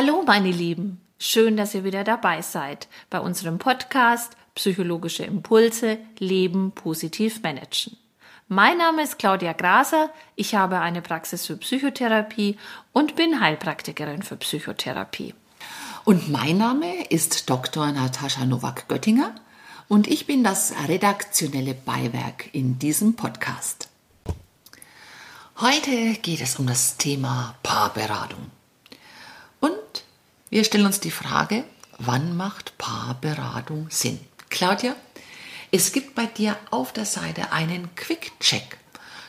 Hallo meine Lieben, schön, dass ihr wieder dabei seid bei unserem Podcast Psychologische Impulse Leben positiv managen. Mein Name ist Claudia Graser, ich habe eine Praxis für Psychotherapie und bin Heilpraktikerin für Psychotherapie. Und mein Name ist Dr. Natascha Nowak-Göttinger und ich bin das redaktionelle Beiwerk in diesem Podcast. Heute geht es um das Thema Paarberatung. Wir stellen uns die Frage, wann macht Paarberatung Sinn? Claudia, es gibt bei dir auf der Seite einen Quick-Check.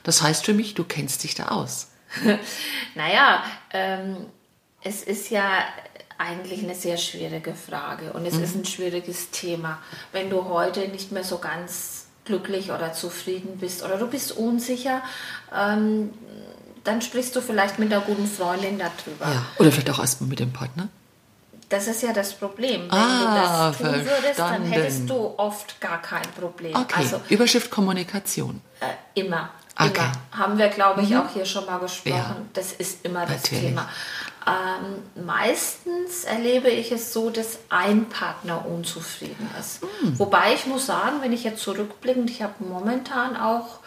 Das heißt für mich, du kennst dich da aus. naja, ähm, es ist ja eigentlich eine sehr schwierige Frage und es mhm. ist ein schwieriges Thema. Wenn du heute nicht mehr so ganz glücklich oder zufrieden bist oder du bist unsicher, ähm, dann sprichst du vielleicht mit einer guten Freundin darüber. Ja. Oder vielleicht auch erstmal mit dem Partner. Das ist ja das Problem. Wenn ah, du das tun verstanden. würdest, dann hättest du oft gar kein Problem. Okay. Also, Überschrift Kommunikation. Äh, immer. Okay. Immer. Haben wir, glaube ich, mhm. auch hier schon mal gesprochen. Ja. Das ist immer das Natürlich. Thema. Ähm, meistens erlebe ich es so, dass ein Partner unzufrieden ist. Mhm. Wobei ich muss sagen, wenn ich jetzt zurückblickend, ich habe momentan auch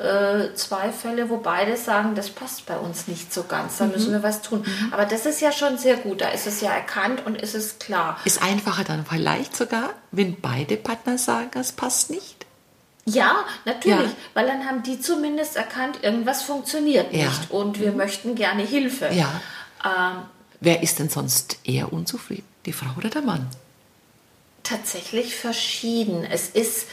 äh, zwei Fälle, wo beide sagen, das passt bei uns nicht so ganz, da mhm. müssen wir was tun. Mhm. Aber das ist ja schon sehr gut, da ist es ja erkannt und ist es klar. Ist einfacher dann vielleicht sogar, wenn beide Partner sagen, es passt nicht? Ja, natürlich, ja. weil dann haben die zumindest erkannt, irgendwas funktioniert nicht ja. und wir mhm. möchten gerne Hilfe. Ja. Ähm, Wer ist denn sonst eher unzufrieden? Die Frau oder der Mann? Tatsächlich verschieden. Es ist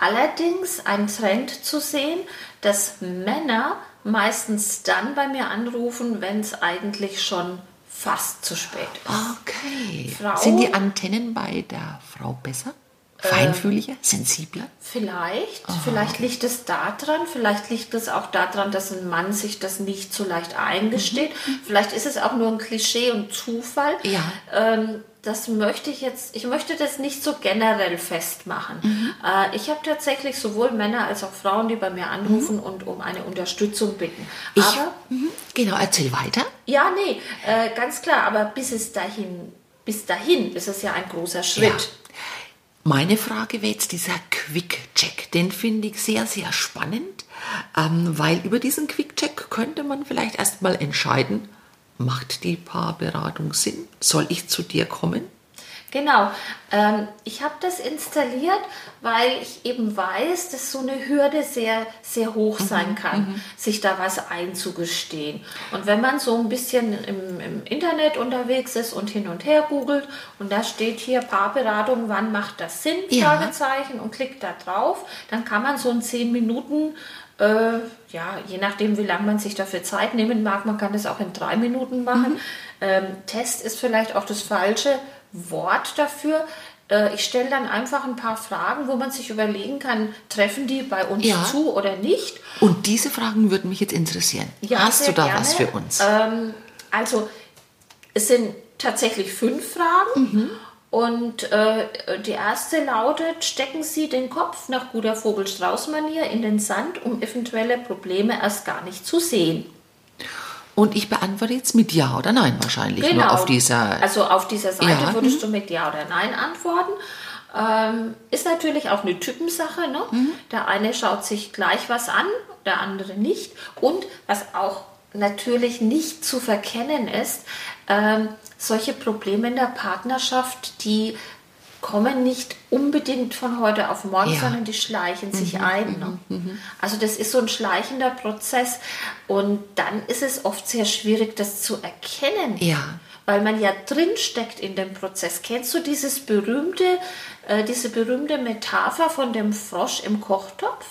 allerdings ein Trend zu sehen, dass Männer meistens dann bei mir anrufen, wenn es eigentlich schon fast zu spät ist. Okay. Frau, Sind die Antennen bei der Frau besser? Feinfühliger, sensibler? Vielleicht. Aha. Vielleicht liegt es daran, vielleicht liegt es auch daran, dass ein Mann sich das nicht so leicht eingesteht. Mhm. Vielleicht ist es auch nur ein Klischee und Zufall. Ja. Ähm, das möchte ich jetzt, ich möchte das nicht so generell festmachen. Mhm. Äh, ich habe tatsächlich sowohl Männer als auch Frauen, die bei mir anrufen mhm. und um eine Unterstützung bitten. Ich, aber, mhm. genau, erzähl weiter. Ja, nee, äh, ganz klar, aber bis es dahin, bis dahin ist es ja ein großer Schritt. Ja. Meine Frage wäre jetzt dieser Quick-Check. Den finde ich sehr, sehr spannend, ähm, weil über diesen Quick-Check könnte man vielleicht erstmal entscheiden, macht die Paarberatung Sinn? Soll ich zu dir kommen? Genau. Ähm, ich habe das installiert, weil ich eben weiß, dass so eine Hürde sehr, sehr hoch mhm, sein kann, mhm. sich da was einzugestehen. Und wenn man so ein bisschen im, im, Internet unterwegs ist und hin und her googelt und da steht hier Paarberatung, wann macht das Sinn? Ja. Fragezeichen und klickt da drauf, dann kann man so ein 10 Minuten äh, ja, je nachdem, wie lange man sich dafür Zeit nehmen mag, man kann das auch in drei Minuten machen. Mhm. Ähm, Test ist vielleicht auch das falsche Wort dafür. Äh, ich stelle dann einfach ein paar Fragen, wo man sich überlegen kann, treffen die bei uns ja. zu oder nicht. Und diese Fragen würden mich jetzt interessieren. Ja, Hast du da gerne. was für uns? Ähm, also, es sind tatsächlich fünf Fragen. Mhm. Und äh, die erste lautet, stecken Sie den Kopf nach guter Vogelstrauß-Manier in den Sand, um eventuelle Probleme erst gar nicht zu sehen. Und ich beantworte jetzt mit Ja oder Nein wahrscheinlich. Genau. Nur auf dieser, also auf dieser Seite ja. würdest mhm. du mit Ja oder Nein antworten. Ähm, ist natürlich auch eine Typensache. Ne? Mhm. Der eine schaut sich gleich was an, der andere nicht. Und was auch natürlich nicht zu verkennen ist, ähm, solche Probleme in der Partnerschaft, die kommen nicht unbedingt von heute auf morgen, ja. sondern die schleichen sich mhm, ein. Ne? Mhm. Also das ist so ein schleichender Prozess und dann ist es oft sehr schwierig, das zu erkennen. Ja. Weil man ja drin steckt in dem Prozess. Kennst du dieses berühmte, äh, diese berühmte Metapher von dem Frosch im Kochtopf?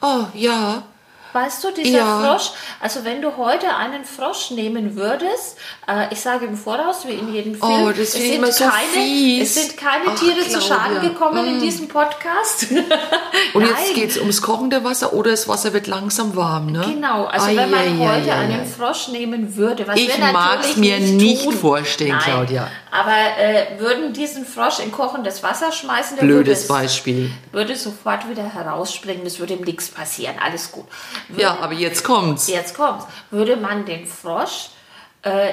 Oh ja, Weißt du, dieser ja. Frosch, also wenn du heute einen Frosch nehmen würdest, äh, ich sage im Voraus, wie in jedem oh, Film, oh, es, sind so keine, es sind keine Ach, Tiere Claudia. zu Schaden gekommen mm. in diesem Podcast. Und jetzt geht es ums kochende Wasser oder das Wasser wird langsam warm, ne? Genau, also ai, wenn man ai, heute ai, einen Frosch nehmen würde, was ich mag es mir nicht, nicht vorstellen, Nein. Claudia. Aber äh, würden diesen Frosch in kochendes Wasser schmeißen, der Blödes würde, Beispiel. würde sofort wieder herausspringen, es würde ihm nichts passieren, alles gut. Würde, ja, aber jetzt kommt's. Jetzt kommt's. Würde man den Frosch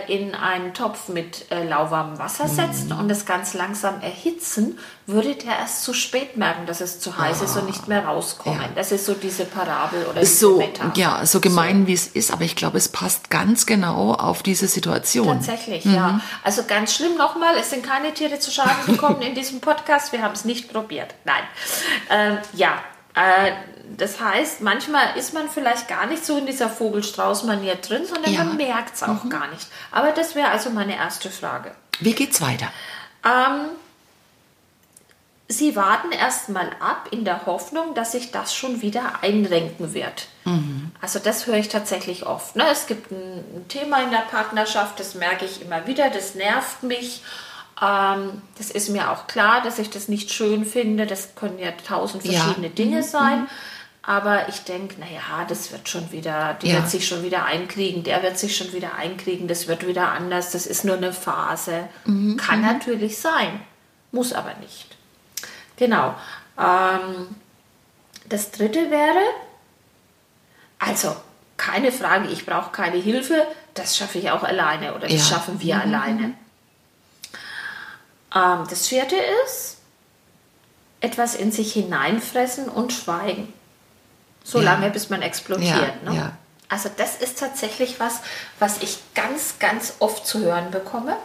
in einen Topf mit äh, lauwarmem Wasser setzen Mhm. und es ganz langsam erhitzen, würde der erst zu spät merken, dass es zu heiß ist und nicht mehr rauskommen. Ja. Das ist so diese Parabel oder diese So, Metapher. ja, so gemein wie es ist, aber ich glaube, es passt ganz genau auf diese Situation. Tatsächlich, ja. Also ganz schlimm nochmal, es sind keine Tiere zu Schaden gekommen in diesem Podcast. Wir haben es nicht probiert. Nein. Ähm, ja, äh, das heißt, manchmal ist man vielleicht gar nicht so in dieser Vogelstrauß-Manier drin, sondern Ja. man merkt es auch gar nicht. Aber das wäre also meine erste Frage. Wie geht's weiter? Ähm, Sie warten erstmal ab in der Hoffnung, dass sich das schon wieder einrenken wird. Also das höre ich tatsächlich oft. Ne? Es gibt ein, Thema in der Partnerschaft, das merke ich immer wieder, das nervt mich. Ähm, das ist mir auch klar, dass ich das nicht schön finde. Das können ja tausend Ja. verschiedene Dinge sein. Aber ich denke, naja, das wird schon wieder, die Ja. wird sich schon wieder einkriegen, der wird sich schon wieder einkriegen, das wird wieder anders, das ist nur eine Phase. Kann natürlich sein, muss aber nicht. Genau. Ähm, das dritte wäre, also keine Frage, ich brauche keine Hilfe, das schaffe ich auch alleine oder das Ja. schaffen wir alleine. Ähm, das vierte ist, etwas in sich hineinfressen und schweigen. So Ja. lange, bis man explodiert. Ja, ne? ja. Also das ist tatsächlich was, was ich ganz, ganz oft zu hören bekomme.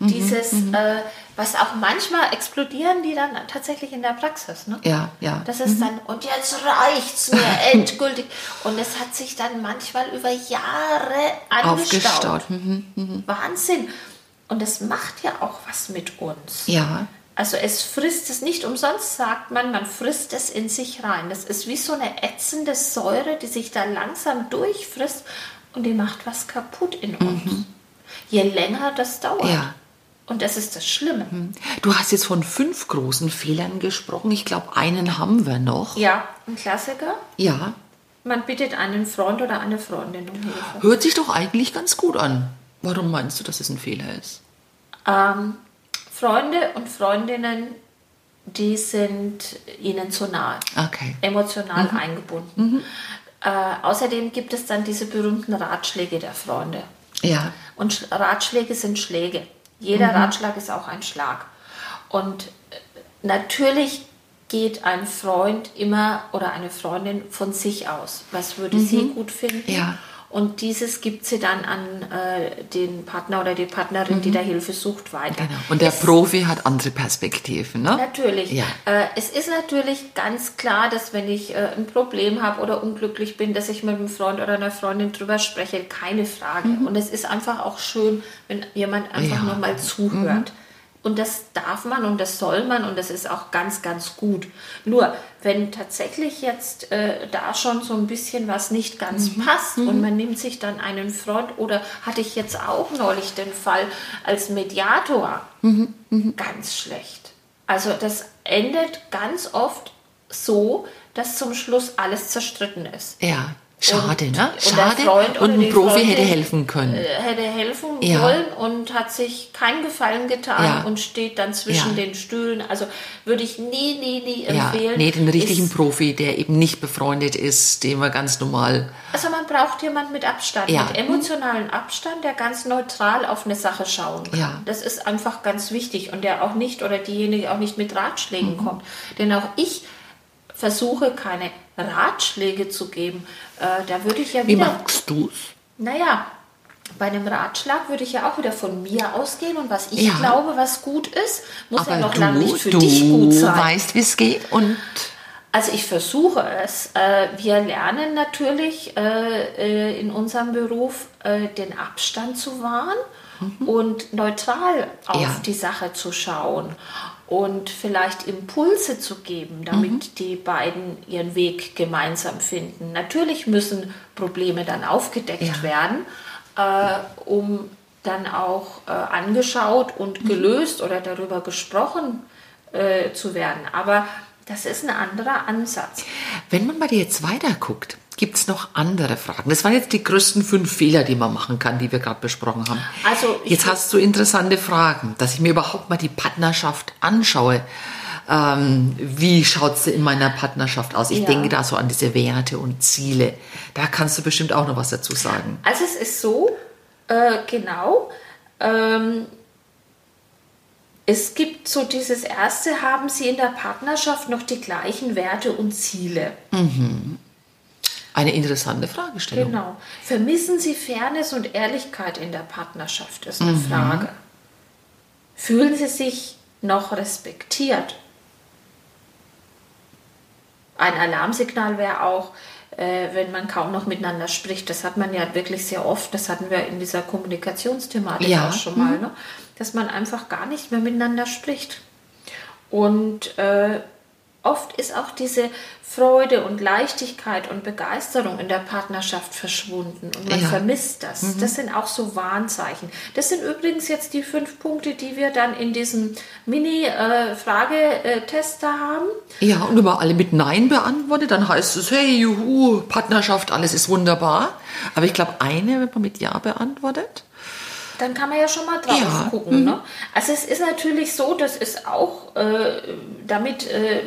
Dieses, äh, was auch manchmal explodieren die dann tatsächlich in der Praxis. Ne? Ja, ja. Das ist dann, und jetzt reicht's mir endgültig. Und es hat sich dann manchmal über Jahre angestaut. Aufgestaut. Mhm. Wahnsinn. Und es macht ja auch was mit uns. Ja, Also es frisst es nicht umsonst, sagt man, man frisst es in sich rein. Das ist wie so eine ätzende Säure, die sich da langsam durchfrisst und die macht was kaputt in uns. Je länger das dauert. Mhm. Ja. Und das ist das Schlimme. du hast jetzt von fünf großen Fehlern gesprochen. Ich glaube, einen haben wir noch. Ja, ein Klassiker. Ja, Man bittet einen Freund oder eine Freundin um Hilfe. hört sich doch eigentlich ganz gut an. Warum meinst du, dass es ein Fehler ist? Ähm, Freunde und Freundinnen, die sind ihnen zu nahe, Okay. emotional eingebunden. Äh, außerdem gibt es dann diese berühmten Ratschläge der Freunde. Ja, Und Sch- Ratschläge sind Schläge. Jeder Ratschlag ist auch ein Schlag. Und äh, natürlich geht ein Freund immer oder eine Freundin von sich aus. Was würde sie gut finden? Ja. Und dieses gibt sie dann an äh, den Partner oder die Partnerin, die da Hilfe sucht, weiter. genau. Und der Es- Profi hat andere Perspektiven, ne? Natürlich. Ja. Äh, es ist natürlich ganz klar, dass wenn ich äh, ein Problem habe oder unglücklich bin, dass ich mit einem Freund oder einer Freundin drüber spreche, keine Frage. Und es ist einfach auch schön, wenn jemand einfach Mhm. Ja. nur mal zuhört. Und das darf man und das soll man und das ist auch ganz, ganz gut. Nur, wenn tatsächlich jetzt äh, da schon so ein bisschen was nicht ganz Mhm. passt und man nimmt sich dann einen Freund oder hatte ich jetzt auch neulich den Fall als Mediator, Mhm. ganz schlecht. Also das endet ganz oft so, dass zum Schluss alles zerstritten ist. Ja, schade, Und- ne? und der Schade. Und oder ein Profi Freundin, hätte helfen können. Äh, hätte helfen Ja. wollen und hat sich keinen Gefallen getan Ja. und steht dann zwischen Ja. den Stühlen. Also würde ich nie, nie, nie Ja, empfehlen. nee, den richtigen Ist, Profi, der eben nicht befreundet ist, den man ganz normal. also man braucht jemanden mit Abstand, Ja. mit emotionalen Abstand, der ganz neutral auf eine Sache schauen kann. Ja. Das ist einfach ganz wichtig und der auch nicht oder diejenige auch nicht mit Ratschlägen Mhm. kommt. Denn auch ich versuche keine Ratschläge zu geben. Äh, da würde ich ja Wie wieder magst du's? Naja, bei einem Ratschlag würde ich ja auch wieder von mir ausgehen und was ich Ja. glaube, was gut ist, muss ja Aber noch lange nicht du, für du dich gut sein. weißt, wie es geht und Also ich versuche es. Äh, Wir lernen natürlich äh, äh, in unserem Beruf den Abstand zu wahren und neutral auf Mhm. Ja. die Sache zu schauen und vielleicht Impulse zu geben, damit Mhm. die beiden ihren Weg gemeinsam finden. Natürlich müssen Probleme dann aufgedeckt Ja. werden, äh, um dann auch äh, angeschaut und Mhm. gelöst oder darüber gesprochen äh, zu werden. Aber das ist ein anderer Ansatz. Wenn man bei dir jetzt weiter guckt, gibt es noch andere Fragen. Das waren jetzt die größten fünf Fehler, die man machen kann, die wir gerade besprochen haben. Also jetzt hast du interessante Fragen, dass ich mir überhaupt mal die Partnerschaft anschaue. Ähm, wie schaut es in meiner Partnerschaft aus? Ich Ja. denke da so an diese Werte und Ziele. Da kannst du bestimmt auch noch was dazu sagen. Also es ist so, Äh, genau. Ähm, es gibt so dieses erste, haben Sie in der Partnerschaft noch die gleichen Werte und Ziele? Eine interessante Fragestellung. Genau. Vermissen Sie Fairness und Ehrlichkeit in der Partnerschaft, ist eine Frage. Fühlen Sie sich noch respektiert? Ein Alarmsignal wäre auch, äh, wenn man kaum noch miteinander spricht. Das hat man ja wirklich sehr oft. Das hatten wir in dieser Kommunikationsthematik Ja. auch schon mal, ne? dass man einfach gar nicht mehr miteinander spricht. Und äh, oft ist auch diese Freude und Leichtigkeit und Begeisterung in der Partnerschaft verschwunden und man Ja. vermisst das. Das sind auch so Warnzeichen. Das sind übrigens jetzt die fünf Punkte, die wir dann in diesem Mini-Fragetest da haben. Ja, und wenn man alle mit Nein beantwortet, dann heißt es, hey, juhu, Partnerschaft, alles ist wunderbar. Aber ich glaube, eine, wenn man mit Ja beantwortet, Dann kann man ja schon mal drauf Ja, gucken. Ne? Also es ist natürlich so, das ist auch äh, damit äh,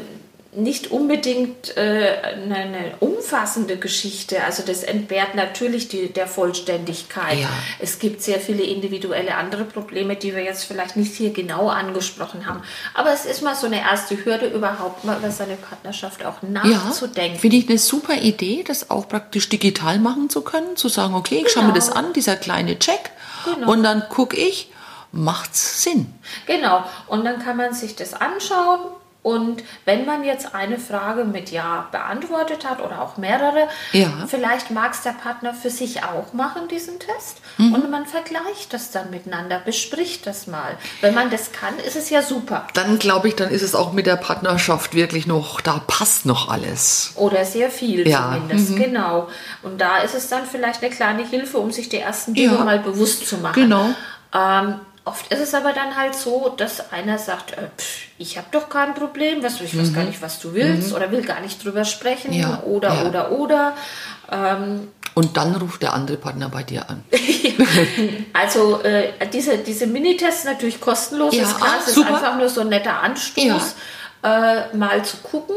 nicht unbedingt äh, eine, eine umfassende Geschichte. Also das entbehrt natürlich die, der Vollständigkeit. Ja. Es gibt sehr viele individuelle andere Probleme, die wir jetzt vielleicht nicht hier genau angesprochen haben. Aber es ist mal so eine erste Hürde, überhaupt mal über seine Partnerschaft auch ja, nachzudenken. finde ich eine super Idee, das auch praktisch digital machen zu können, zu sagen, okay, ich schaue mir Genau. das an, dieser kleine Check, Genau. und dann gucke ich, macht's Sinn? Genau, und dann kann man sich das anschauen. Und wenn man jetzt eine Frage mit Ja beantwortet hat oder auch mehrere, Ja. vielleicht mag es der Partner für sich auch machen, diesen Test. Mhm. Und man vergleicht das dann miteinander, bespricht das mal. Wenn man das kann, ist es ja super. Dann glaube ich, dann ist es auch mit der Partnerschaft wirklich noch, da passt noch alles. Oder sehr viel Ja, zumindest, genau. Und da ist es dann vielleicht eine kleine Hilfe, um sich die ersten Dinge Ja. mal bewusst zu machen. Genau. Ähm, oft ist es aber dann halt so, dass einer sagt, äh, pff, ich habe doch kein Problem, was, ich weiß gar nicht, was du willst oder will gar nicht drüber sprechen Mhm. Ja, oder, ja. oder, oder. Ähm, Und dann ruft der andere Partner bei dir an. also äh, diese, diese Minitests natürlich kostenlos, Ja, ist klar, ah, es ist einfach nur so ein netter Anstoß, äh, mal zu gucken.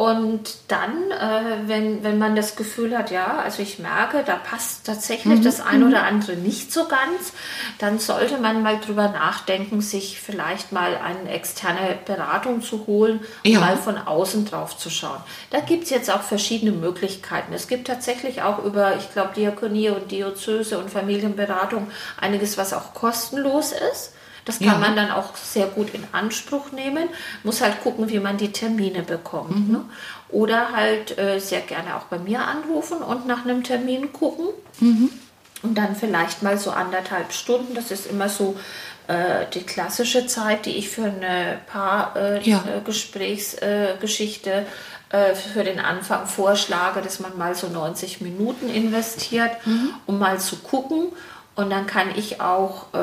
Und dann, äh, wenn, wenn man das Gefühl hat, ja, also ich merke, da passt tatsächlich Mhm, das ein oder andere nicht so ganz, dann sollte man mal drüber nachdenken, sich vielleicht mal eine externe Beratung zu holen, Ja. mal von außen drauf zu schauen. Da gibt es jetzt auch verschiedene Möglichkeiten. Es gibt tatsächlich auch über, ich glaube, Diakonie und Diözese und Familienberatung einiges, was auch kostenlos ist. Das kann Ja. man dann auch sehr gut in Anspruch nehmen. Muss halt gucken, wie man die Termine bekommt. Mhm. Ne? Oder halt äh, sehr gerne auch bei mir anrufen und nach einem Termin gucken. Mhm. Und dann vielleicht mal so anderthalb Stunden. Das ist immer so äh, die klassische Zeit, die ich für eine Ja. Paargesprächsgeschichte äh, Geschichte, äh, für den Anfang vorschlage, dass man mal so 90 Minuten investiert, um mal zu gucken. Und dann kann ich auch äh,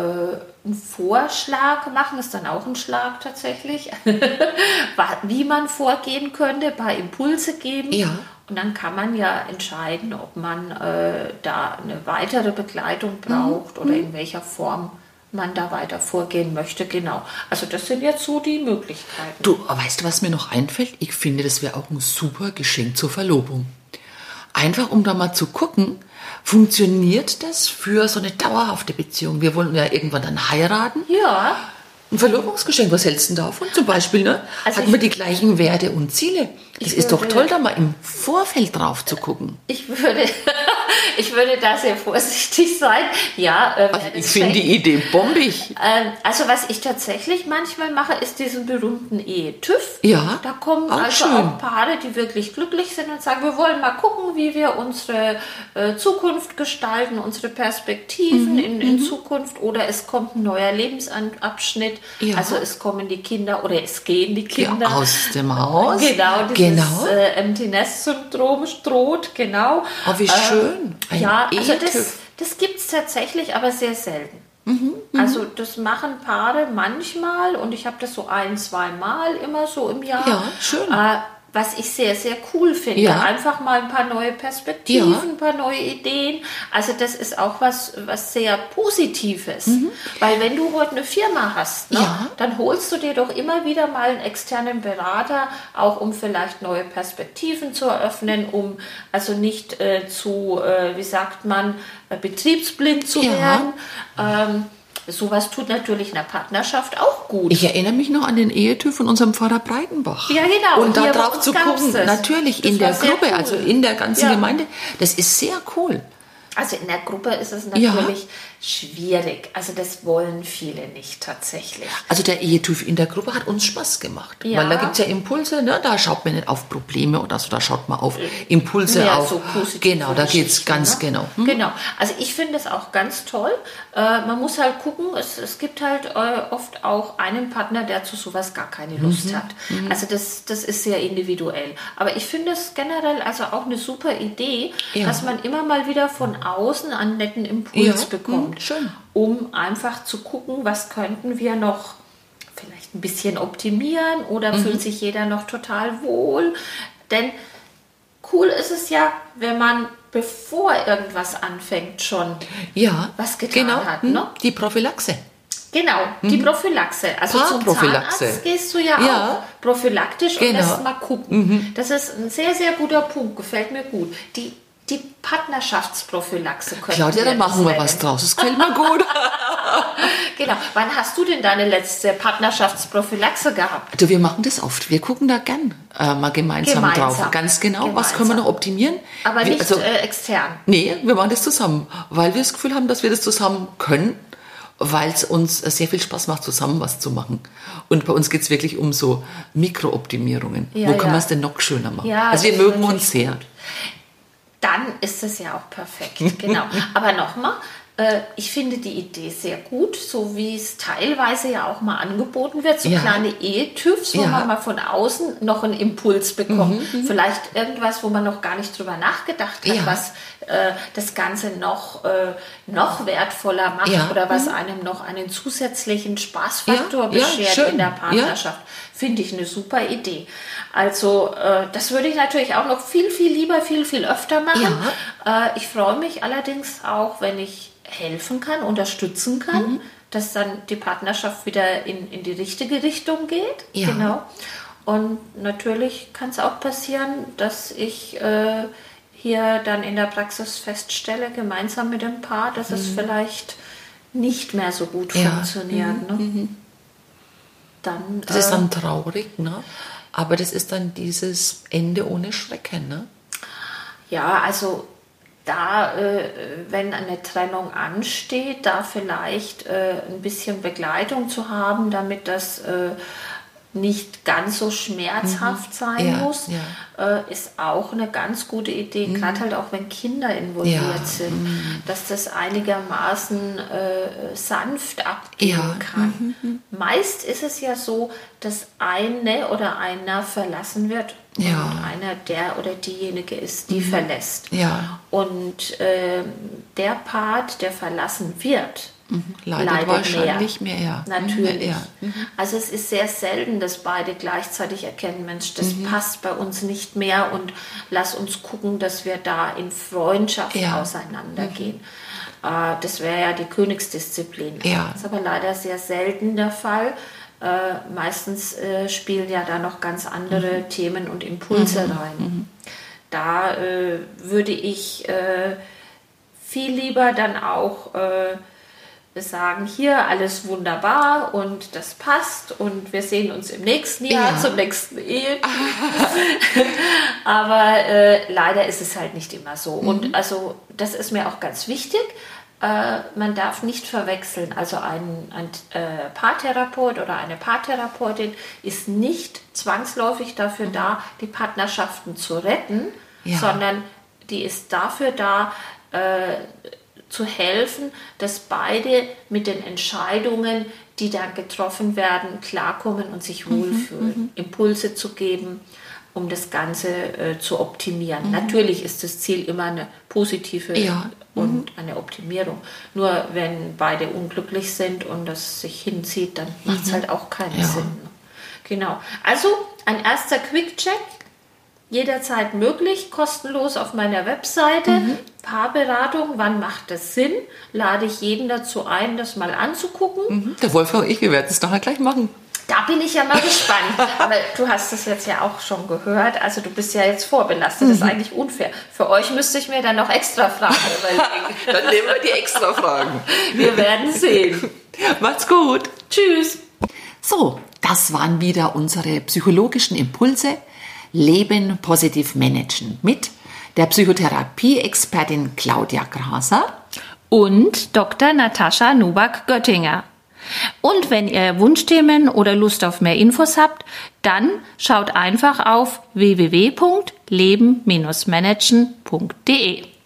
einen Vorschlag machen, ist dann auch ein Schlag tatsächlich, wie man vorgehen könnte, ein paar Impulse geben. Ja. Und dann kann man ja entscheiden, ob man äh, da eine weitere Begleitung braucht oder in welcher Form man da weiter vorgehen möchte. Genau. Also das sind jetzt so die Möglichkeiten. Du, weißt du, was mir noch einfällt? Ich finde, das wäre auch ein super Geschenk zur Verlobung. Einfach, um da mal zu gucken, funktioniert das für so eine dauerhafte Beziehung? Wir wollen ja irgendwann dann heiraten. Ja, Ein Verlobungsgeschenk, was hältst du denn davon zum Beispiel? Ne? Also Hat ich- man die gleichen Werte und Ziele? Ich ist doch toll, da mal im Vorfeld drauf zu gucken. ich würde, ich würde da sehr vorsichtig sein. Ja, äh, Also ich finde die. Idee bombig. Ähm, also was ich tatsächlich manchmal mache, ist diesen berühmten Ehe-TÜV. Ja, Da kommen auch also schön. auch Paare, die wirklich glücklich sind und sagen, wir wollen mal gucken, wie wir unsere äh, Zukunft gestalten, unsere Perspektiven Mhm, in, in Zukunft. Oder es kommt ein neuer Lebensabschnitt. Ja. Also es kommen die Kinder oder es gehen die Ja, Kinder. aus dem Haus. Genau, Genau. äh, Empty Nest Syndrom droht, genau. Oh, wie schön. Ein ja, also das, das gibt es tatsächlich, aber sehr selten. Mhm, Also das machen Paare manchmal und ich habe das so ein, zwei Mal immer so im Jahr. Ja, schön. Äh, was ich sehr, sehr cool finde. Ja. Einfach mal ein paar neue Perspektiven, Ja. ein paar neue Ideen. Also das ist auch was, was sehr Positives. Weil wenn du heute eine Firma hast, ne, Mhm. Ja. dann holst du dir doch immer wieder mal einen externen Berater, auch um vielleicht neue Perspektiven zu eröffnen, um also nicht äh, zu, äh, wie sagt man, äh, betriebsblind zu werden. Ähm, sowas tut natürlich einer Partnerschaft auch gut. Ich erinnere mich noch an den Ehetüv von unserem Pfarrer Breitenbach. Ja, genau. Und da drauf zu gucken, das. natürlich Das in der Gruppe, cool. also in der ganzen Ja. Gemeinde, das ist sehr cool. Also in der Gruppe ist es Ja. Schwierig. Also das wollen viele nicht tatsächlich. Also der Ehetüv in der Gruppe hat uns Spaß gemacht. Ja. Weil da gibt es ja Impulse, ne? da schaut man nicht auf Probleme oder so, da schaut man auf Impulse, auf. so positive genau, da geht es ganz ne? genau. Hm? Genau. Also ich finde es auch ganz toll. Äh, man muss halt gucken, es, es gibt halt äh, oft auch einen Partner, der zu sowas gar keine Mhm. Lust hat. Also das, das ist sehr individuell. Aber ich finde es generell also auch eine super Idee, Ja. dass man immer mal wieder von außen einen netten Impuls Ja. bekommt. Mhm, schön. Um einfach zu gucken, was könnten wir noch vielleicht ein bisschen optimieren oder Mhm. fühlt sich jeder noch total wohl. Denn cool ist es ja, wenn man bevor irgendwas anfängt schon Ja, was getan genau, hat, hm, ne? Die Prophylaxe. Genau, die Prophylaxe. Also zum. Zahnarzt gehst du ja, Ja. auch prophylaktisch und Genau. lässt mal gucken. Das ist ein sehr, sehr guter Punkt, gefällt mir gut. Die, die Partnerschaftsprophylaxe könnten Claudia, da machen wir was draus. Das gefällt mir gut. Genau. Wann hast du denn deine letzte Partnerschaftsprophylaxe gehabt? Also wir machen das oft. Wir gucken da gern äh, mal gemeinsam, Gemeinsam. drauf. Ganz genau, was können wir Gemeinsam. noch optimieren. Aber wir, nicht also, äh, extern. Nee, wir machen das zusammen, weil wir das Gefühl haben, dass wir das zusammen können, weil es uns sehr viel Spaß macht, zusammen was zu machen. Und bei uns geht es wirklich um so Mikrooptimierungen. Ja, Wo können ja. wir es denn noch schöner machen? Ja, also wir mögen uns sehr. gut. Dann ist es ja auch perfekt, genau. Aber nochmal, äh, ich finde die Idee sehr gut, so wie es teilweise ja auch mal angeboten wird, so Ja. kleine E-TÜVs, wo Ja. Mhm, man mal von außen noch einen Impuls bekommt. Vielleicht irgendwas, wo man noch gar nicht drüber nachgedacht hat, Ja. was äh, das Ganze noch, äh, noch wertvoller macht Ja. Mhm. oder was einem noch einen zusätzlichen Spaßfaktor Ja, ja, beschert schön. in der Ja. Partnerschaft. Finde ich eine super Idee. Also äh, das würde ich natürlich auch noch viel, viel lieber, viel, viel öfter machen. Äh, ich freue mich allerdings auch, wenn ich helfen kann, unterstützen kann, Mhm. dass dann die Partnerschaft wieder in, in die richtige Richtung geht. Ja. Genau. Und natürlich kann es auch passieren, dass ich äh, hier dann in der Praxis feststelle, gemeinsam mit dem Paar, dass es vielleicht nicht mehr so gut Mhm. Ja. Mhm. funktioniert. Ne? Dann, Das ist äh, dann traurig, ne? Aber das ist dann dieses Ende ohne Schrecken, ne? Ja, also da, äh, wenn eine Trennung ansteht, da vielleicht äh, ein bisschen Begleitung zu haben, damit das äh, nicht ganz so schmerzhaft sein Mhm. Ja, muss, ja. Äh, ist auch eine ganz gute Idee, gerade halt auch wenn Kinder involviert Ja, Mhm. sind, dass das einigermaßen äh, sanft abgehen Ja, Mhm, kann. Meist ist es ja so, dass eine oder einer verlassen wird Ja. Mhm. und einer der oder diejenige ist, die verlässt. Ja. Und ähm, der Part, der verlassen wird, Leidet, leidet wahrscheinlich mehr. ja. Natürlich. Ja. Mhm. Also es ist sehr selten, dass beide gleichzeitig erkennen, Mensch, das Mhm. passt bei uns nicht mehr und lass uns gucken, dass wir da in Freundschaft Ja. Mhm. auseinandergehen. Äh, das wäre ja die Königsdisziplin. Ja. Das ist aber leider sehr selten der Fall. Äh, meistens äh, spielen ja da noch ganz andere Mhm. Themen und Impulse rein. Da äh, würde ich äh, viel lieber dann auch äh, sagen, hier alles wunderbar und das passt und wir sehen uns im nächsten Jahr Ja. zum nächsten Ehe. Aber äh, leider ist es halt nicht immer so. Mhm. Und also das ist mir auch ganz wichtig. Äh, man darf nicht verwechseln. Also ein, ein äh, Paartherapeut oder eine Paartherapeutin ist nicht zwangsläufig dafür da, die Partnerschaften zu retten, Mhm. Ja. sondern die ist dafür da, äh, zu helfen, dass beide mit den Entscheidungen, die dann getroffen werden, klarkommen und sich Mhm, wohlfühlen. Impulse zu geben, um das Ganze äh, zu optimieren. Natürlich ist das Ziel immer eine positive Mhm. Ja. Mhm. und eine Optimierung. Nur wenn beide unglücklich sind und das sich hinzieht, dann macht es halt auch keinen Mhm. Ja. Sinn. Genau. Also ein erster Quick-Check jederzeit möglich, kostenlos auf meiner Webseite. Mhm. Paarberatung, wann macht das Sinn? Lade ich jeden dazu ein, das mal anzugucken. Mhm. Der Wolfgang und ich, wir werden es nachher gleich machen. Da bin ich ja mal gespannt. Aber du hast es jetzt ja auch schon gehört. Also du bist ja jetzt vorbelastet. Das ist mhm. eigentlich unfair. Für euch müsste ich mir dann noch extra Fragen überlegen. dann nehmen wir die extra Fragen. Wir werden sehen. Macht's gut. Tschüss. So, das waren wieder unsere psychologischen Impulse. Leben positiv managen mit der Psychotherapie-Expertin Claudia Graser und Dr. Natascha Nubak-Göttinger. Und wenn ihr Wunschthemen oder Lust auf mehr Infos habt, dann schaut einfach auf www.leben-managen.de.